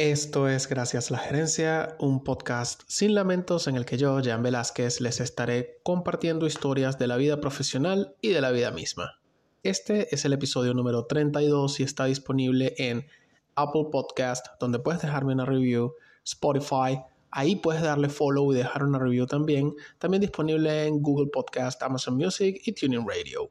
Esto es Gracias a la Gerencia, un podcast sin lamentos en el que yo, Jan Velázquez, les estaré compartiendo historias de la vida profesional y de la vida misma. Este es el episodio número 32 y está disponible en Apple Podcast, donde puedes dejarme una review, Spotify, ahí puedes darle follow y dejar una review también, también disponible en Google Podcast, Amazon Music y Tuning Radio.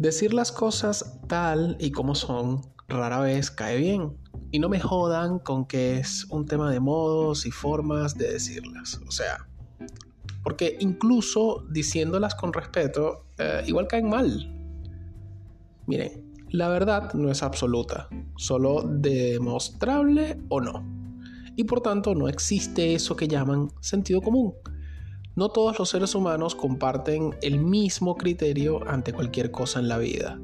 Decir las cosas tal y como son rara vez cae bien. Y no me jodan con que es un tema de modos y formas de decirlas. O sea, porque incluso diciéndolas con respeto, eh, igual caen mal. Miren, la verdad no es absoluta, solo demostrable o no. Y por tanto no existe eso que llaman sentido común. No todos los seres humanos comparten el mismo criterio ante cualquier cosa en la vida.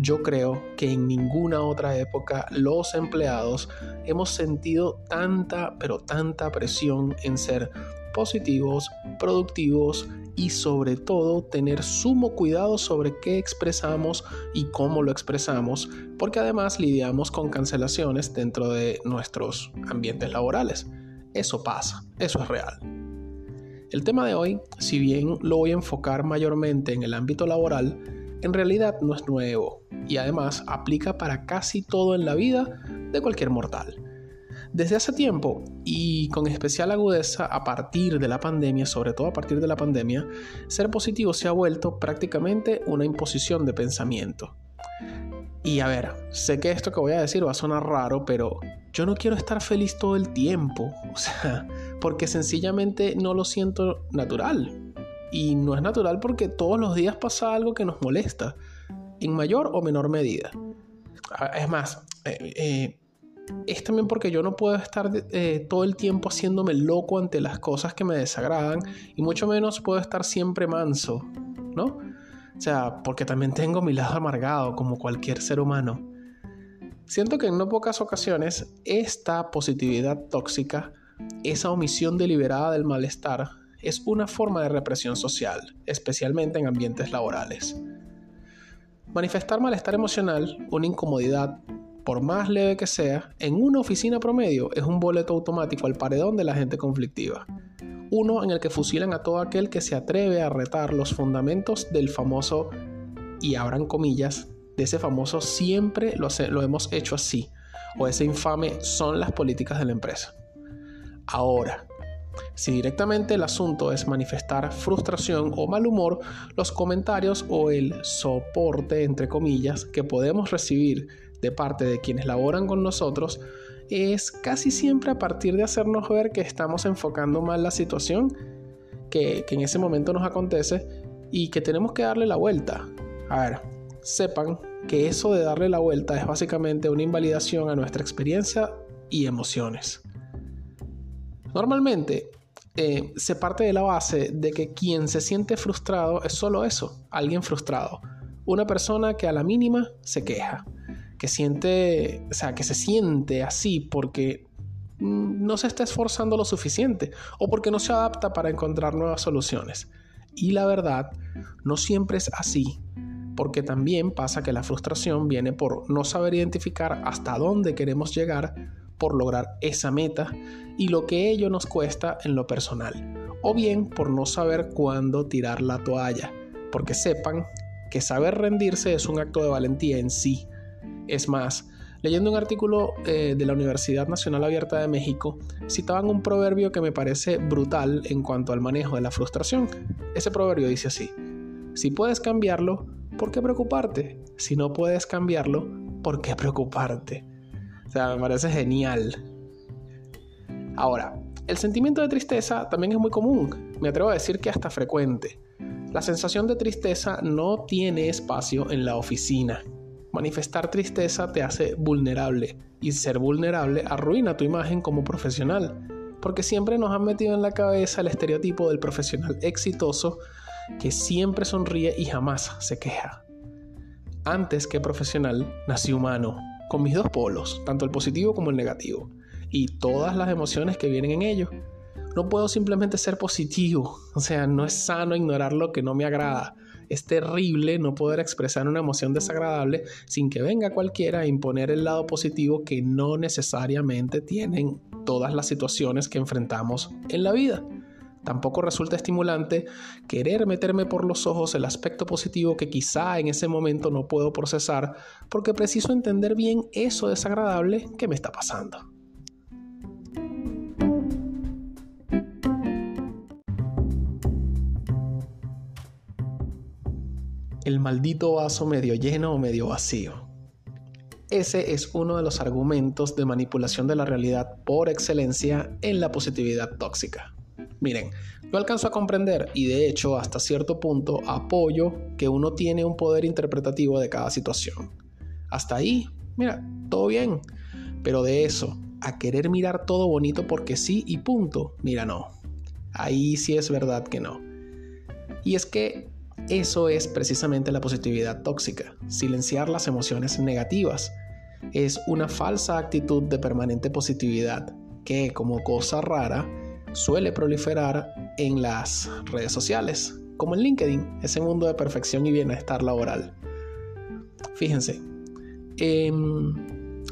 Yo creo que en ninguna otra época los empleados hemos sentido tanta, pero tanta presión en ser positivos, productivos y sobre todo tener sumo cuidado sobre qué expresamos y cómo lo expresamos, porque además lidiamos con cancelaciones dentro de nuestros ambientes laborales. Eso pasa, eso es real. El tema de hoy, si bien lo voy a enfocar mayormente en el ámbito laboral, en realidad no es nuevo y además aplica para casi todo en la vida de cualquier mortal. Desde hace tiempo y con especial agudeza a partir de la pandemia, sobre todo a partir de la pandemia, ser positivo se ha vuelto prácticamente una imposición de pensamiento. Y a ver, sé que esto que voy a decir va a sonar raro, pero yo no quiero estar feliz todo el tiempo, o sea, porque sencillamente no lo siento natural. Y no es natural porque todos los días pasa algo que nos molesta, en mayor o menor medida. Ah, es más, eh, eh, es también porque yo no puedo estar eh, todo el tiempo haciéndome loco ante las cosas que me desagradan y mucho menos puedo estar siempre manso, ¿no? O sea, porque también tengo mi lado amargado como cualquier ser humano. Siento que en no pocas ocasiones esta positividad tóxica, esa omisión deliberada del malestar, es una forma de represión social, especialmente en ambientes laborales. Manifestar malestar emocional, una incomodidad, por más leve que sea, en una oficina promedio es un boleto automático al paredón de la gente conflictiva uno en el que fusilan a todo aquel que se atreve a retar los fundamentos del famoso, y abran comillas, de ese famoso siempre lo, hemos hecho así, o ese infame son las políticas de la empresa. Ahora, si directamente el asunto es manifestar frustración o mal humor, los comentarios o el soporte, entre comillas, que podemos recibir de parte de quienes laboran con nosotros es casi siempre a partir de hacernos ver que estamos enfocando mal la situación que, en ese momento nos acontece y que tenemos que darle la vuelta. A ver, sepan que eso de darle la vuelta es básicamente una invalidación a nuestra experiencia y emociones. Normalmente eh, se parte de la base de que quien se siente frustrado es solo eso, alguien frustrado, una persona que a la mínima se queja que siente, o sea, que se siente así porque no se está esforzando lo suficiente o porque no se adapta para encontrar nuevas soluciones. Y la verdad, no siempre es así, porque también pasa que la frustración viene por no saber identificar hasta dónde queremos llegar por lograr esa meta y lo que ello nos cuesta en lo personal, o bien por no saber cuándo tirar la toalla, porque sepan que saber rendirse es un acto de valentía en sí, es más, leyendo un artículo eh, de la Universidad Nacional Abierta de México, citaban un proverbio que me parece brutal en cuanto al manejo de la frustración. Ese proverbio dice así, si puedes cambiarlo, ¿por qué preocuparte? Si no puedes cambiarlo, ¿por qué preocuparte? O sea, me parece genial. Ahora, el sentimiento de tristeza también es muy común, me atrevo a decir que hasta frecuente. La sensación de tristeza no tiene espacio en la oficina. Manifestar tristeza te hace vulnerable y ser vulnerable arruina tu imagen como profesional, porque siempre nos han metido en la cabeza el estereotipo del profesional exitoso que siempre sonríe y jamás se queja. Antes que profesional, nací humano, con mis dos polos, tanto el positivo como el negativo, y todas las emociones que vienen en ello. No puedo simplemente ser positivo, o sea, no es sano ignorar lo que no me agrada. Es terrible no poder expresar una emoción desagradable sin que venga cualquiera a imponer el lado positivo que no necesariamente tienen todas las situaciones que enfrentamos en la vida. Tampoco resulta estimulante querer meterme por los ojos el aspecto positivo que quizá en ese momento no puedo procesar porque preciso entender bien eso desagradable que me está pasando. El maldito vaso medio lleno o medio vacío. Ese es uno de los argumentos de manipulación de la realidad por excelencia en la positividad tóxica. Miren, yo alcanzo a comprender y de hecho hasta cierto punto apoyo que uno tiene un poder interpretativo de cada situación. Hasta ahí, mira, todo bien. Pero de eso, a querer mirar todo bonito porque sí y punto, mira, no. Ahí sí es verdad que no. Y es que eso es precisamente la positividad tóxica, silenciar las emociones negativas. Es una falsa actitud de permanente positividad que, como cosa rara, suele proliferar en las redes sociales, como en LinkedIn, ese mundo de perfección y bienestar laboral. Fíjense, em,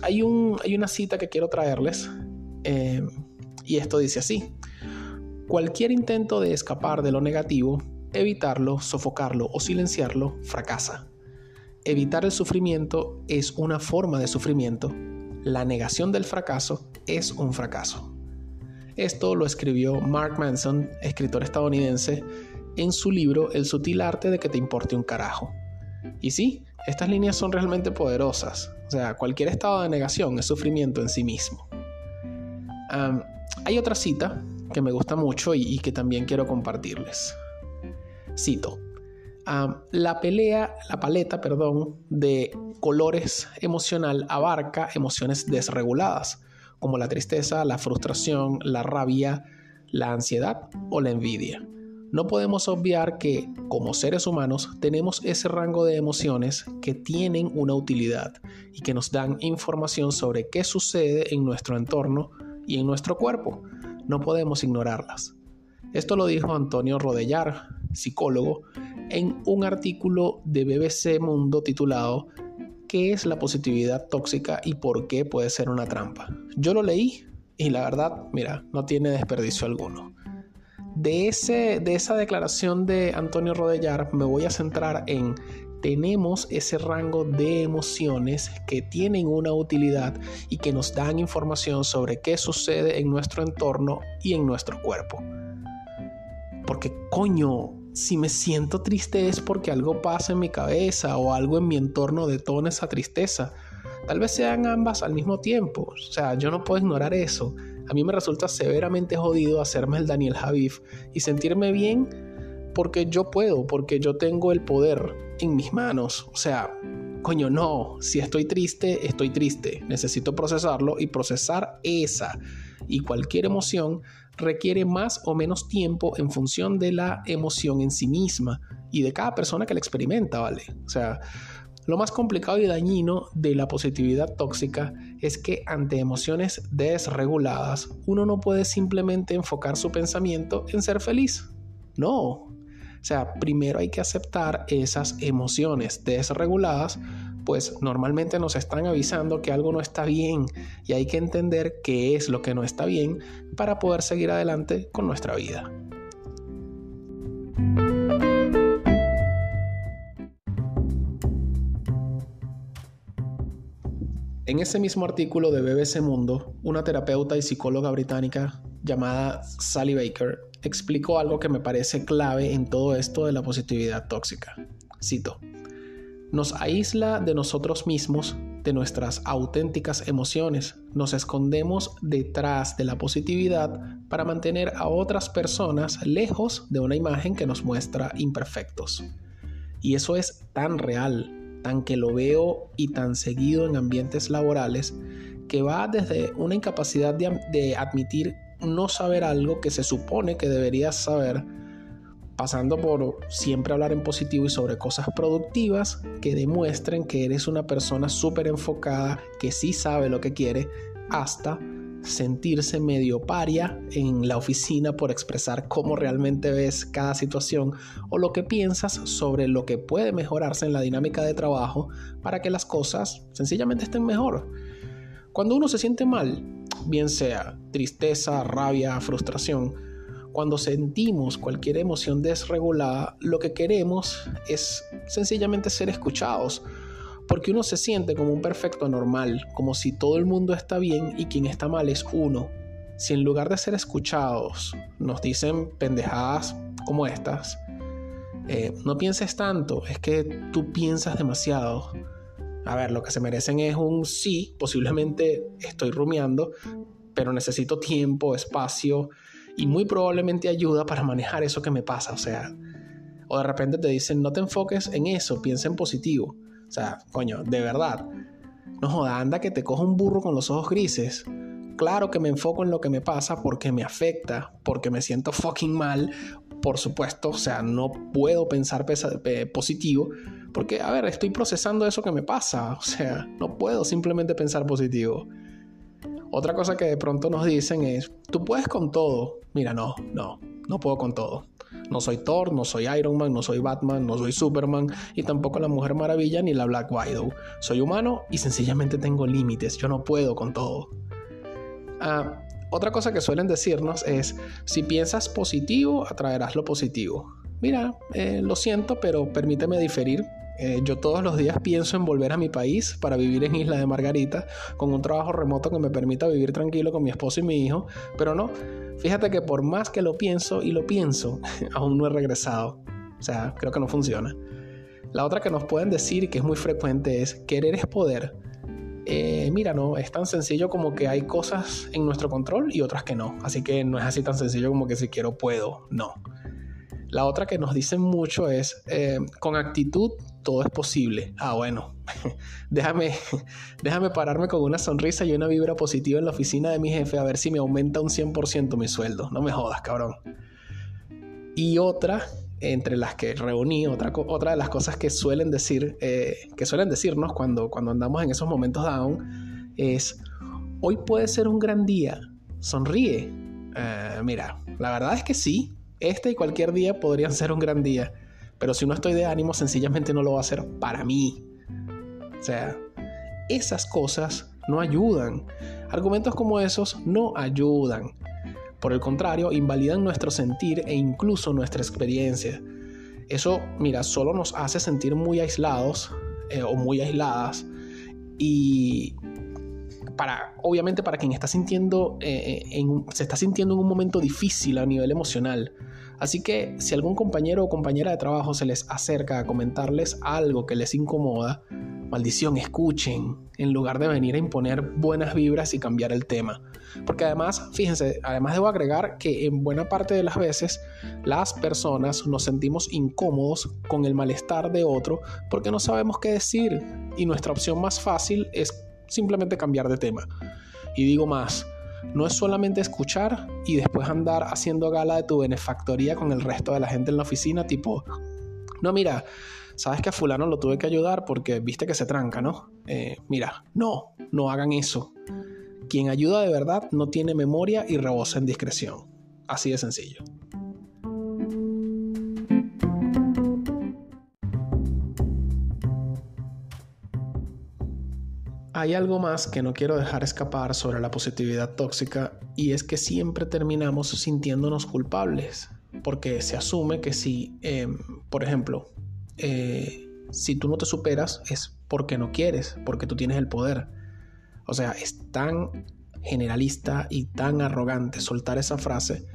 hay, un, hay, una cita que quiero traerles em, y esto dice así, cualquier intento de escapar de lo negativo, evitarlo, sofocarlo o silenciarlo, fracasa. Evitar el sufrimiento es una forma de sufrimiento. La negación del fracaso es un fracaso. Esto lo escribió Mark Manson, escritor estadounidense, en su libro El sutil arte de que te importe un carajo. Y sí, estas líneas son realmente poderosas. O sea, cualquier estado de negación es sufrimiento en sí mismo. hay otra cita que me gusta mucho y, que también quiero compartirles. Cito. la pelea, la paleta, perdón, de colores emocional abarca emociones desreguladas, como la tristeza, la frustración, la rabia, la ansiedad o la envidia. No podemos obviar que, como seres humanos, tenemos ese rango de emociones que tienen una utilidad y que nos dan información sobre qué sucede en nuestro entorno y en nuestro cuerpo. No podemos ignorarlas. Esto lo dijo Antonio Rodellar, psicólogo, en un artículo de BBC Mundo titulado qué es la positividad tóxica y por qué puede ser una trampa. Yo lo leí y la verdad, mira, no tiene desperdicio alguno. De, ese, de esa declaración de Antonio Rodellar me voy a centrar en tenemos ese rango de emociones que tienen una utilidad y que nos dan información sobre qué sucede en nuestro entorno y en nuestro cuerpo. Porque coño, si me siento triste es porque algo pasa en mi cabeza o algo en mi entorno detona esa tristeza. Tal vez sean ambas al mismo tiempo. O sea, yo no puedo ignorar eso. A mí me resulta severamente jodido hacerme el Daniel Javif y sentirme bien porque yo puedo, porque yo tengo el poder en mis manos. O sea, coño, no. Si estoy triste, estoy triste. Necesito procesarlo y procesar esa y cualquier emoción requiere más o menos tiempo en función de la emoción en sí misma y de cada persona que la experimenta, ¿vale? O sea, lo más complicado y dañino de la positividad tóxica es que ante emociones desreguladas uno no puede simplemente enfocar su pensamiento en ser feliz. No. O sea, primero hay que aceptar esas emociones desreguladas pues normalmente nos están avisando que algo no está bien y hay que entender qué es lo que no está bien para poder seguir adelante con nuestra vida. En ese mismo artículo de BBC Mundo, una terapeuta y psicóloga británica llamada Sally Baker explicó algo que me parece clave en todo esto de la positividad tóxica. Cito, nos aísla de nosotros mismos de nuestras auténticas emociones. Nos escondemos detrás de la positividad para mantener a otras personas lejos de una imagen que nos muestra imperfectos. Y eso es tan real, tan que lo veo y tan seguido en ambientes laborales, que va desde una incapacidad de, admitir no saber algo que se supone que deberías saber, pasando por siempre hablar en positivo y sobre cosas productivas que demuestren que eres una persona súper enfocada, que sí sabe lo que quiere, hasta sentirse medio paria en la oficina por expresar cómo realmente ves cada situación o lo que piensas sobre lo que puede mejorarse en la dinámica de trabajo para que las cosas sencillamente estén mejor. Cuando uno se siente mal, bien sea tristeza, rabia, frustración, cuando sentimos cualquier emoción desregulada, lo que queremos es sencillamente ser escuchados, porque uno se siente como un perfecto normal, como si todo el mundo está bien y quien está mal es uno. Si en lugar de ser escuchados nos dicen pendejadas como estas, eh, no pienses tanto, es que tú piensas demasiado. A ver, lo que se merecen es un sí, posiblemente estoy rumiando, pero necesito tiempo, espacio y muy probablemente ayuda para manejar eso que me pasa. O sea, o de repente te dicen, no te enfoques en eso, piensa en positivo. O sea, coño, de verdad. No joda, anda que te cojo un burro con los ojos grises. Claro que me enfoco en lo que me pasa porque me afecta, porque me siento fucking mal. Por supuesto, o sea, no puedo pensar positivo porque, a ver, estoy procesando eso que me pasa. O sea, no puedo simplemente pensar positivo. Otra cosa que de pronto nos dicen es, tú puedes con todo. Mira, no, no, no puedo con todo. No soy Thor, no soy Iron Man, no soy Batman, no soy Superman y tampoco la Mujer Maravilla ni la Black Widow. Soy humano y sencillamente tengo límites. Yo no puedo con todo. Ah, otra cosa que suelen decirnos es, si piensas positivo, atraerás lo positivo. Mira, eh, lo siento, pero permíteme diferir. Eh, yo todos los días pienso en volver a mi país para vivir en Isla de Margarita con un trabajo remoto que me permita vivir tranquilo con mi esposo y mi hijo, pero no, fíjate que por más que lo pienso y lo pienso, aún no he regresado. O sea, creo que no funciona. La otra que nos pueden decir que es muy frecuente es querer es poder. Eh, mira, no, es tan sencillo como que hay cosas en nuestro control y otras que no. Así que no es así tan sencillo como que si quiero puedo, no. La otra que nos dicen mucho es, eh, con actitud todo es posible. Ah, bueno, déjame, déjame pararme con una sonrisa y una vibra positiva en la oficina de mi jefe a ver si me aumenta un 100% mi sueldo. No me jodas, cabrón. Y otra, entre las que reuní, otra, otra de las cosas que suelen decir, eh, que suelen decirnos cuando, cuando andamos en esos momentos down, es, hoy puede ser un gran día, sonríe. Eh, mira, la verdad es que sí, este y cualquier día podrían ser un gran día, pero si no estoy de ánimo, sencillamente no lo va a hacer para mí. O sea, esas cosas no ayudan. Argumentos como esos no ayudan. Por el contrario, invalidan nuestro sentir e incluso nuestra experiencia. Eso, mira, solo nos hace sentir muy aislados eh, o muy aisladas y para, obviamente para quien está sintiendo, eh, eh, se está sintiendo en un momento difícil a nivel emocional. Así que si algún compañero o compañera de trabajo se les acerca a comentarles algo que les incomoda, maldición, escuchen, en lugar de venir a imponer buenas vibras y cambiar el tema. Porque además, fíjense, además debo agregar que en buena parte de las veces las personas nos sentimos incómodos con el malestar de otro porque no sabemos qué decir y nuestra opción más fácil es simplemente cambiar de tema. Y digo más, no es solamente escuchar y después andar haciendo gala de tu benefactoría con el resto de la gente en la oficina, tipo, no, mira, sabes que a fulano lo tuve que ayudar porque viste que se tranca, ¿no? Eh, mira, no, no hagan eso. Quien ayuda de verdad no tiene memoria y rebosa en discreción. Así de sencillo. Hay algo más que no quiero dejar escapar sobre la positividad tóxica y es que siempre terminamos sintiéndonos culpables porque se asume que si, em, por ejemplo, eh, si tú no te superas es porque no quieres, porque tú tienes el poder. O sea, es tan generalista y tan arrogante soltar esa frase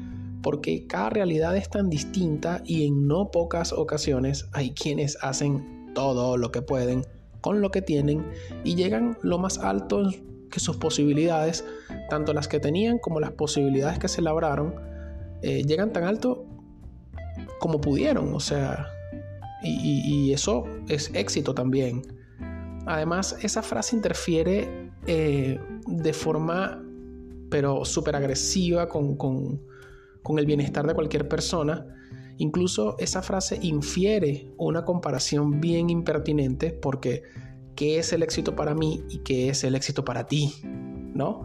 porque cada realidad es tan distinta y en no pocas ocasiones hay quienes hacen todo lo que pueden con lo que tienen y llegan lo más alto que sus posibilidades, tanto las que tenían como las posibilidades que se labraron, eh, llegan tan alto como pudieron, o sea, y, eso es éxito también. Además, esa frase interfiere eh, de forma, pero súper agresiva con, el bienestar de cualquier persona. Incluso esa frase infiere una comparación bien impertinente porque ¿qué es el éxito para mí y qué es el éxito para ti? ¿No?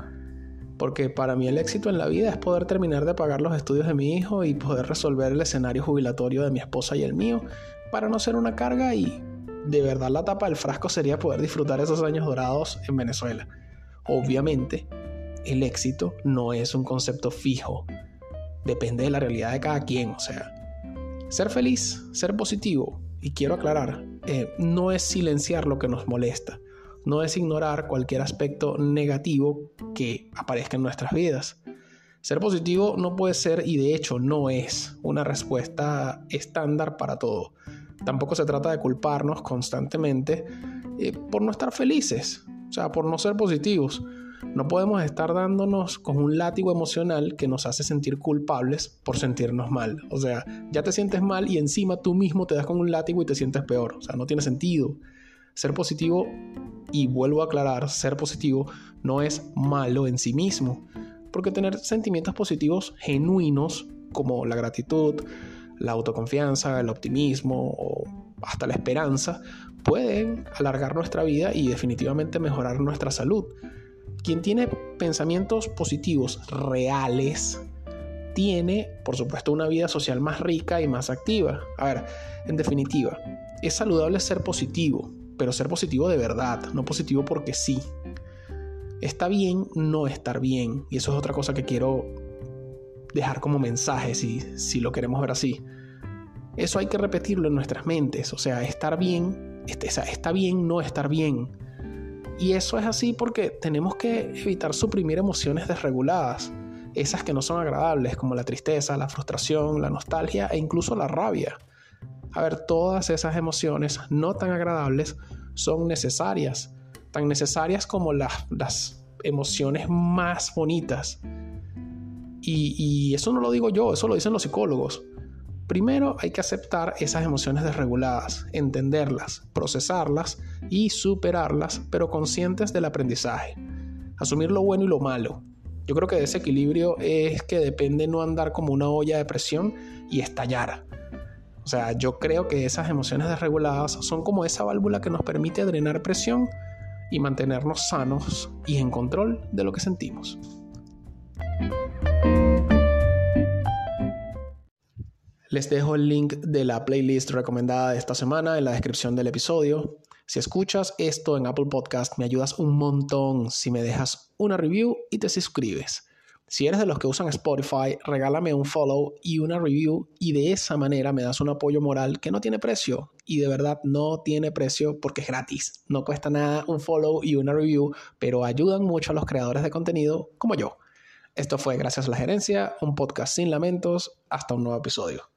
Porque para mí el éxito en la vida es poder terminar de pagar los estudios de mi hijo y poder resolver el escenario jubilatorio de mi esposa y el mío para no ser una carga y de verdad la tapa del frasco sería poder disfrutar esos años dorados en Venezuela. Obviamente, el éxito no es un concepto fijo. Depende de la realidad de cada quien. O sea, ser feliz, ser positivo, y quiero aclarar, eh, no es silenciar lo que nos molesta no es ignorar cualquier aspecto negativo que aparezca en nuestras vidas. Ser positivo no puede ser y de hecho no es una respuesta estándar para todo. Tampoco se trata de culparnos constantemente eh, por no estar felices, o sea, por no ser positivos. No podemos estar dándonos con un látigo emocional que nos hace sentir culpables por sentirnos mal. O sea, ya te sientes mal y encima tú mismo te das con un látigo y te sientes peor. O sea, no tiene sentido. Ser positivo, y vuelvo a aclarar, ser positivo no es malo en sí mismo, porque tener sentimientos positivos genuinos como la gratitud, la autoconfianza, el optimismo o hasta la esperanza pueden alargar nuestra vida y definitivamente mejorar nuestra salud. Quien tiene pensamientos positivos reales tiene, por supuesto, una vida social más rica y más activa. A ver, en definitiva, es saludable ser positivo, pero ser positivo de verdad, no positivo porque sí. Está bien no estar bien, y eso es otra cosa que quiero dejar como mensaje si, si lo queremos ver así. Eso hay que repetirlo en nuestras mentes, o sea, estar bien, este, está bien no estar bien. Y eso es así porque tenemos que evitar suprimir emociones desreguladas, esas que no son agradables, como la tristeza, la frustración, la nostalgia e incluso la rabia. A ver, todas esas emociones no tan agradables son necesarias, tan necesarias como las, las emociones más bonitas. Y, y eso no lo digo yo, eso lo dicen los psicólogos. Primero hay que aceptar esas emociones desreguladas, entenderlas, procesarlas y superarlas, pero conscientes del aprendizaje. Asumir lo bueno y lo malo. Yo creo que de ese equilibrio es que depende no andar como una olla de presión y estallar. O sea, yo creo que esas emociones desreguladas son como esa válvula que nos permite drenar presión y mantenernos sanos y en control de lo que sentimos. Les dejo el link de la playlist recomendada de esta semana en la descripción del episodio. Si escuchas esto en Apple Podcast, me ayudas un montón si me dejas una review y te suscribes. Si eres de los que usan Spotify, regálame un follow y una review y de esa manera me das un apoyo moral que no tiene precio y de verdad no tiene precio porque es gratis. No cuesta nada un follow y una review, pero ayudan mucho a los creadores de contenido como yo. Esto fue Gracias a la Gerencia, un podcast sin lamentos. Hasta un nuevo episodio.